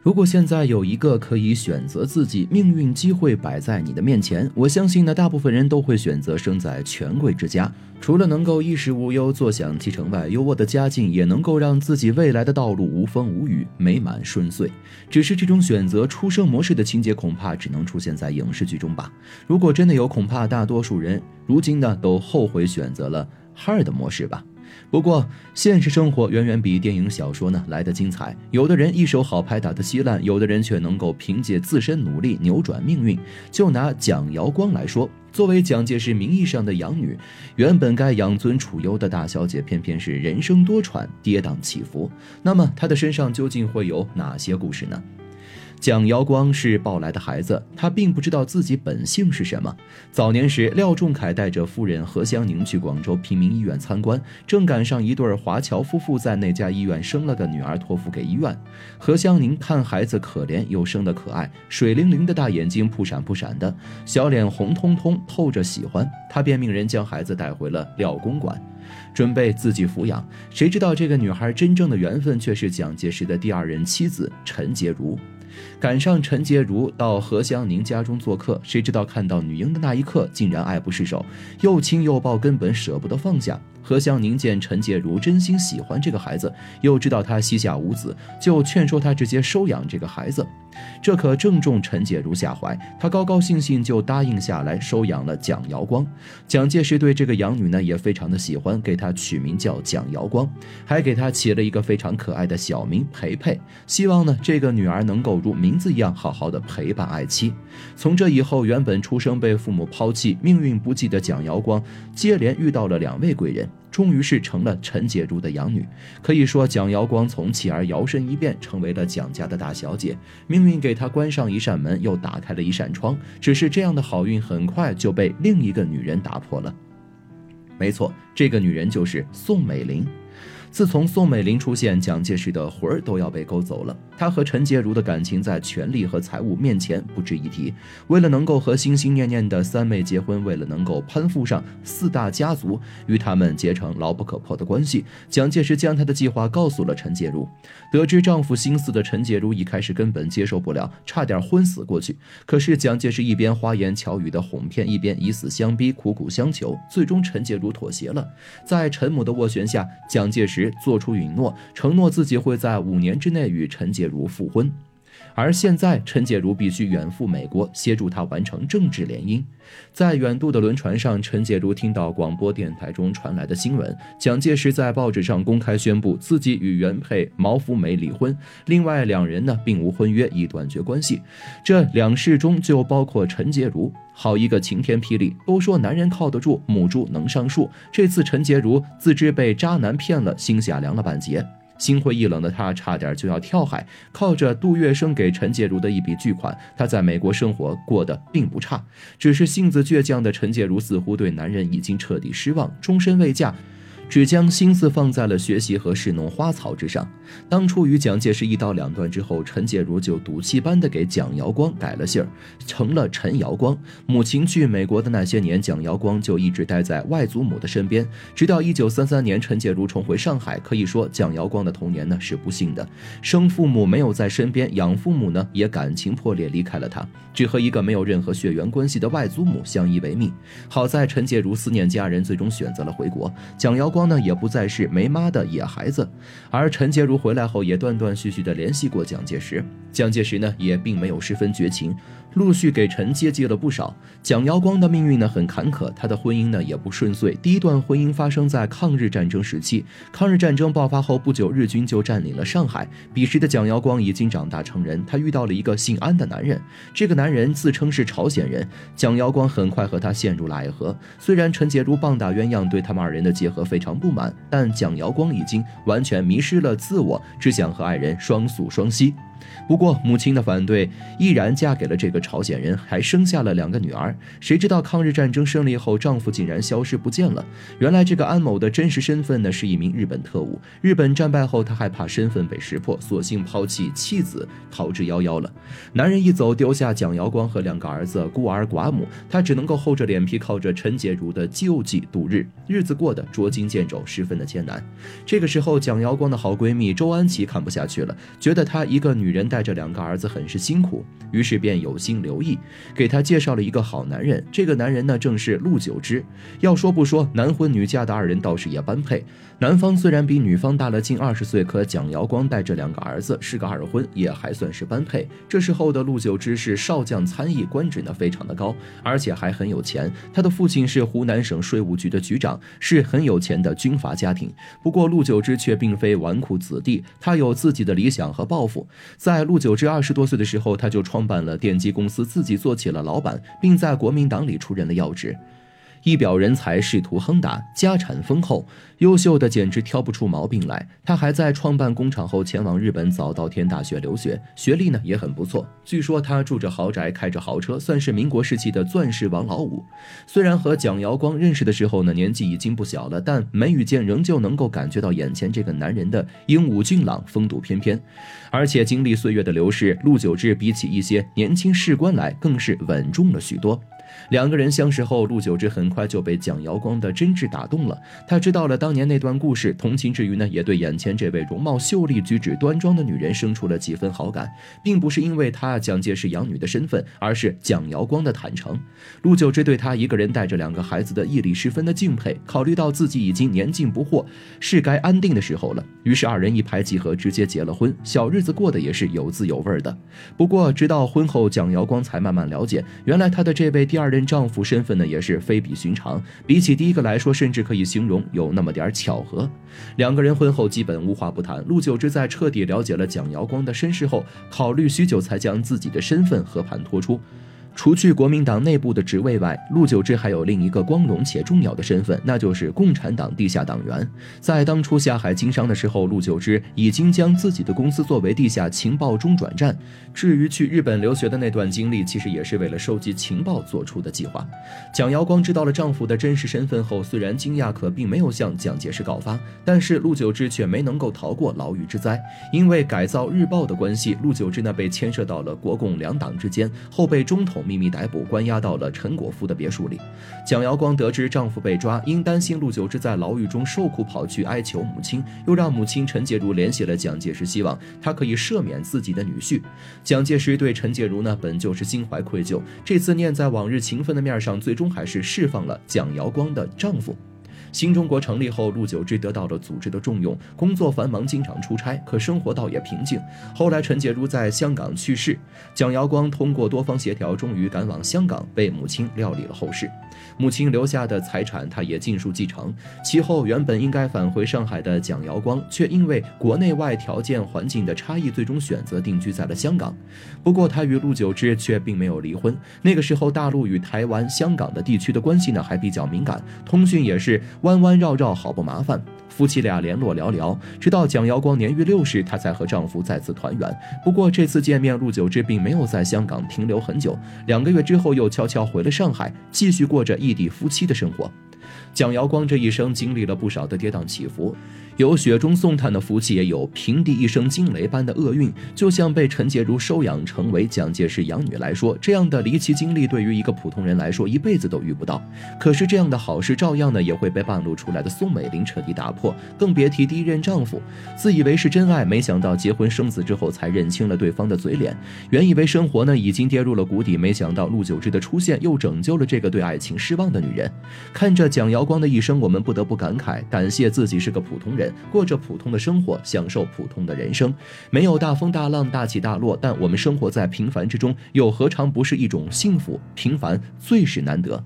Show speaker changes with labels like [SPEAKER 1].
[SPEAKER 1] 如果现在有一个可以选择自己命运机会摆在你的面前，我相信呢，大部分人都会选择生在权贵之家。除了能够衣食无忧、坐享其成外，有我的家境也能够让自己未来的道路无风无雨、美满顺遂。只是这种选择出生模式的情节，恐怕只能出现在影视剧中吧。如果真的有，恐怕大多数人如今呢都后悔选择了 hard 模式吧。不过，现实生活远远比电影小说呢来的精彩。有的人一手好牌打得稀烂，有的人却能够凭借自身努力扭转命运。就拿蒋瑶光来说，作为蒋介石名义上的养女，原本该养尊处优的大小姐，偏偏是人生多舛，跌宕起伏。那么，她的身上究竟会有哪些故事呢？蒋瑶光是抱来的孩子，他并不知道自己本姓是什么。早年时，廖仲恺带着夫人何香凝去广州平民医院参观，正赶上一对华侨夫妇在那家医院生了个女儿，托付给医院。何香凝看孩子可怜又生得可爱，水灵灵的大眼睛扑闪扑闪的，小脸红彤彤，透着喜欢。他便命人将孩子带回了廖公馆，准备自己抚养。谁知道这个女孩真正的缘分却是蒋介石的第二任妻子陈洁如。赶上陈洁如到何香凝家中做客，谁知道看到女婴的那一刻，竟然爱不释手，又亲又抱，根本舍不得放下。何香凝见陈洁如真心喜欢这个孩子，又知道他膝下无子，就劝说他直接收养这个孩子。这可正中陈洁如下怀，她高高兴兴就答应下来收养了蒋瑶光。蒋介石对这个养女呢也非常的喜欢，给她取名叫蒋瑶光，还给她起了一个非常可爱的小名培培，希望呢这个女儿能够如名字一样好好的陪伴爱妻。从这以后，原本出生被父母抛弃、命运不济的蒋瑶光，接连遇到了两位贵人。终于是成了陈洁如的养女，可以说蒋瑶光从弃儿摇身一变成为了蒋家的大小姐。命运给她关上一扇门，又打开了一扇窗。只是这样的好运很快就被另一个女人打破了。没错，这个女人就是宋美龄。自从宋美龄出现，蒋介石的魂儿都要被勾走了。他和陈洁如的感情在权力和财务面前不值一提。为了能够和心心念念的三妹结婚，为了能够攀附上四大家族，与他们结成牢不可破的关系，蒋介石将他的计划告诉了陈洁如。得知丈夫心思的陈洁如一开始根本接受不了，差点昏死过去。可是蒋介石一边花言巧语的哄骗，一边以死相逼，苦苦相求，最终陈洁如妥协了。在陈母的斡旋下，蒋介石。做出允诺，承诺自己会在五年之内与陈洁如复婚。而现在，陈洁如必须远赴美国，协助他完成政治联姻。在远渡的轮船上，陈洁如听到广播电台中传来的新闻：蒋介石在报纸上公开宣布自己与原配毛福梅离婚，另外两人呢并无婚约，已断绝关系。这两事中就包括陈洁如。好一个晴天霹雳！都说男人靠得住，母猪能上树。这次陈洁如自知被渣男骗了，心下凉了半截。心灰意冷的他差点就要跳海。靠着杜月笙给陈洁如的一笔巨款，他在美国生活过得并不差。只是性子倔强的陈洁如似乎对男人已经彻底失望，终身未嫁。只将心思放在了学习和侍弄花草之上。当初与蒋介石一刀两断之后，陈洁如就赌气般的给蒋瑶光改了姓儿，成了陈瑶光。母亲去美国的那些年，蒋瑶光就一直待在外祖母的身边。直到一九三三年，陈洁如重回上海，可以说蒋瑶光的童年呢是不幸的。生父母没有在身边，养父母呢也感情破裂离开了他，只和一个没有任何血缘关系的外祖母相依为命。好在陈洁如思念家人，最终选择了回国。蒋瑶光。光呢也不再是没妈的野孩子，而陈洁如回来后也断断续续的联系过蒋介石，蒋介石呢也并没有十分绝情。陆续给陈接济了不少。蒋瑶光的命运呢很坎坷，他的婚姻呢也不顺遂。第一段婚姻发生在抗日战争时期，抗日战争爆发后不久，日军就占领了上海。彼时的蒋瑶光已经长大成人，他遇到了一个姓安的男人。这个男人自称是朝鲜人，蒋瑶光很快和他陷入了爱河。虽然陈洁如棒打鸳鸯，对他们二人的结合非常常不满，但蒋瑶光已经完全迷失了自我，只想和爱人双宿双栖。不过母亲的反对，毅然嫁给了这个朝鲜人，还生下了两个女儿。谁知道抗日战争胜利后，丈夫竟然消失不见了。原来这个安某的真实身份呢，是一名日本特务。日本战败后，他害怕身份被识破，索性抛弃妻子，逃之夭夭了。男人一走，丢下蒋瑶光和两个儿子，孤儿寡母，他只能够厚着脸皮，靠着陈洁如的救济度日，日子过得捉襟见肘，十分的艰难。这个时候，蒋瑶光的好闺蜜周安琪看不下去了，觉得她一个女。女人带着两个儿子很是辛苦，于是便有心留意，给她介绍了一个好男人。这个男人呢，正是陆九之。要说不说，男婚女嫁的二人倒是也般配。男方虽然比女方大了近二十岁，可蒋瑶光带着两个儿子，是个二婚，也还算是般配。这时候的陆九之是少将参议，官职呢非常的高，而且还很有钱。他的父亲是湖南省税务局的局长，是很有钱的军阀家庭。不过陆九之却并非纨绔子弟，他有自己的理想和抱负。在陆九之二十多岁的时候，他就创办了电机公司，自己做起了老板，并在国民党里出任了要职。一表人才，仕途亨达，家产丰厚，优秀的简直挑不出毛病来。他还在创办工厂后前往日本早稻田大学留学，学历呢也很不错。据说他住着豪宅，开着豪车，算是民国时期的钻石王老五。虽然和蒋瑶光认识的时候呢年纪已经不小了，但眉宇间仍旧能够感觉到眼前这个男人的英武俊朗、风度翩翩。而且经历岁月的流逝，陆九之比起一些年轻士官来，更是稳重了许多。两个人相识后，陆九之很快就被蒋瑶光的真挚打动了。他知道了当年那段故事，同情之余呢，也对眼前这位容貌秀丽、举止端庄的女人生出了几分好感，并不是因为她蒋介石养女的身份，而是蒋瑶光的坦诚。陆九之对他一个人带着两个孩子的毅力十分的敬佩。考虑到自己已经年近不惑，是该安定的时候了，于是二人一拍即合，直接结了婚，小日子过得也是有滋有味的。不过，直到婚后，蒋瑶光才慢慢了解，原来他的这位第二。任丈夫身份呢也是非比寻常，比起第一个来说，甚至可以形容有那么点巧合。两个人婚后基本无话不谈。陆九之在彻底了解了蒋瑶光的身世后，考虑许久才将自己的身份和盘托出。除去国民党内部的职位外，陆九芝还有另一个光荣且重要的身份，那就是共产党地下党员。在当初下海经商的时候，陆九芝已经将自己的公司作为地下情报中转站。至于去日本留学的那段经历，其实也是为了收集情报做出的计划。蒋瑶光知道了丈夫的真实身份后，虽然惊讶，可并没有向蒋介石告发。但是陆九之却没能够逃过牢狱之灾，因为改造日报的关系，陆九之呢被牵涉到了国共两党之间，后被中统。秘密逮捕，关押到了陈果夫的别墅里。蒋瑶光得知丈夫被抓，因担心陆九之在牢狱中受苦，跑去哀求母亲，又让母亲陈洁如联系了蒋介石，希望他可以赦免自己的女婿。蒋介石对陈洁如呢，本就是心怀愧疚，这次念在往日情分的面上，最终还是释放了蒋瑶光的丈夫。新中国成立后，陆九之得到了组织的重用，工作繁忙，经常出差，可生活倒也平静。后来陈洁如在香港去世，蒋瑶光通过多方协调，终于赶往香港，为母亲料理了后事。母亲留下的财产，他也尽数继承。其后，原本应该返回上海的蒋瑶光，却因为国内外条件环境的差异，最终选择定居在了香港。不过，他与陆九之却并没有离婚。那个时候，大陆与台湾、香港的地区的关系呢，还比较敏感，通讯也是弯弯绕绕，好不麻烦。夫妻俩联络寥寥，直到蒋瑶光年逾六十，她才和丈夫再次团圆。不过这次见面，陆九之并没有在香港停留很久，两个月之后又悄悄回了上海，继续过着异地夫妻的生活。蒋瑶光这一生经历了不少的跌宕起伏，有雪中送炭的福气，也有平地一声惊雷般的厄运。就像被陈洁如收养成为蒋介石养女来说，这样的离奇经历对于一个普通人来说，一辈子都遇不到。可是这样的好事，照样呢也会被半路出来的宋美龄彻底打破。更别提第一任丈夫，自以为是真爱，没想到结婚生子之后才认清了对方的嘴脸。原以为生活呢已经跌入了谷底，没想到陆九之的出现又拯救了这个对爱情失望的女人。看着蒋瑶光的一生，我们不得不感慨：感谢自己是个普通人，过着普通的生活，享受普通的人生。没有大风大浪、大起大落，但我们生活在平凡之中，又何尝不是一种幸福？平凡最是难得。